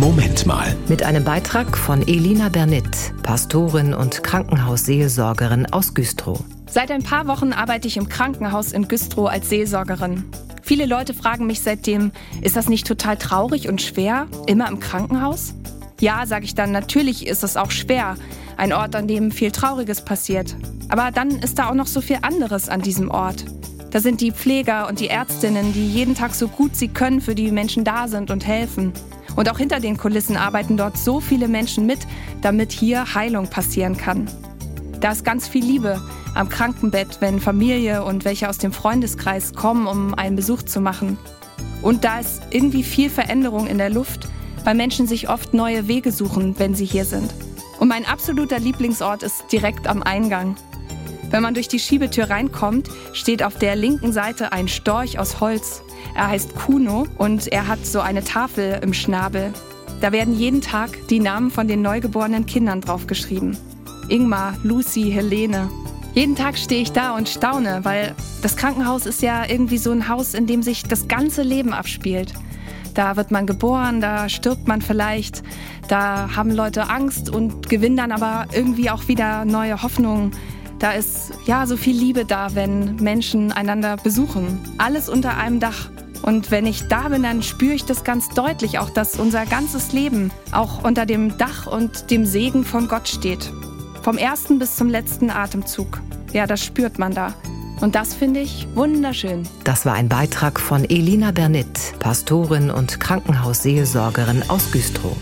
Moment mal. Mit einem Beitrag von Elina Bernit, Pastorin und Krankenhausseelsorgerin aus Güstrow. Seit ein paar Wochen arbeite ich im Krankenhaus in Güstrow als Seelsorgerin. Viele Leute fragen mich seitdem, ist das nicht total traurig und schwer, immer im Krankenhaus? Ja, sage ich dann, natürlich ist es auch schwer. Ein Ort, an dem viel Trauriges passiert. Aber dann ist da auch noch so viel anderes an diesem Ort. Da sind die Pfleger und die Ärztinnen, die jeden Tag so gut sie können für die Menschen da sind und helfen. Und auch hinter den Kulissen arbeiten dort so viele Menschen mit, damit hier Heilung passieren kann. Da ist ganz viel Liebe am Krankenbett, wenn Familie und welche aus dem Freundeskreis kommen, um einen Besuch zu machen. Und da ist irgendwie viel Veränderung in der Luft, weil Menschen sich oft neue Wege suchen, wenn sie hier sind. Und mein absoluter Lieblingsort ist direkt am Eingang. Wenn man durch die Schiebetür reinkommt, steht auf der linken Seite ein Storch aus Holz. Er heißt Kuno und er hat so eine Tafel im Schnabel. Da werden jeden Tag die Namen von den neugeborenen Kindern draufgeschrieben. Ingmar, Lucy, Helene. Jeden Tag stehe ich da und staune, weil das Krankenhaus ist ja irgendwie so ein Haus, in dem sich das ganze Leben abspielt. Da wird man geboren, da stirbt man vielleicht, da haben Leute Angst und gewinnen dann aber irgendwie auch wieder neue Hoffnungen. Da ist ja so viel Liebe da, wenn Menschen einander besuchen. Alles unter einem Dach. Und wenn ich da bin, dann spüre ich das ganz deutlich, auch dass unser ganzes Leben auch unter dem Dach und dem Segen von Gott steht. Vom ersten bis zum letzten Atemzug. Ja, das spürt man da. Und das finde ich wunderschön. Das war ein Beitrag von Elina Bernit, Pastorin und Krankenhausseelsorgerin aus Güstrow.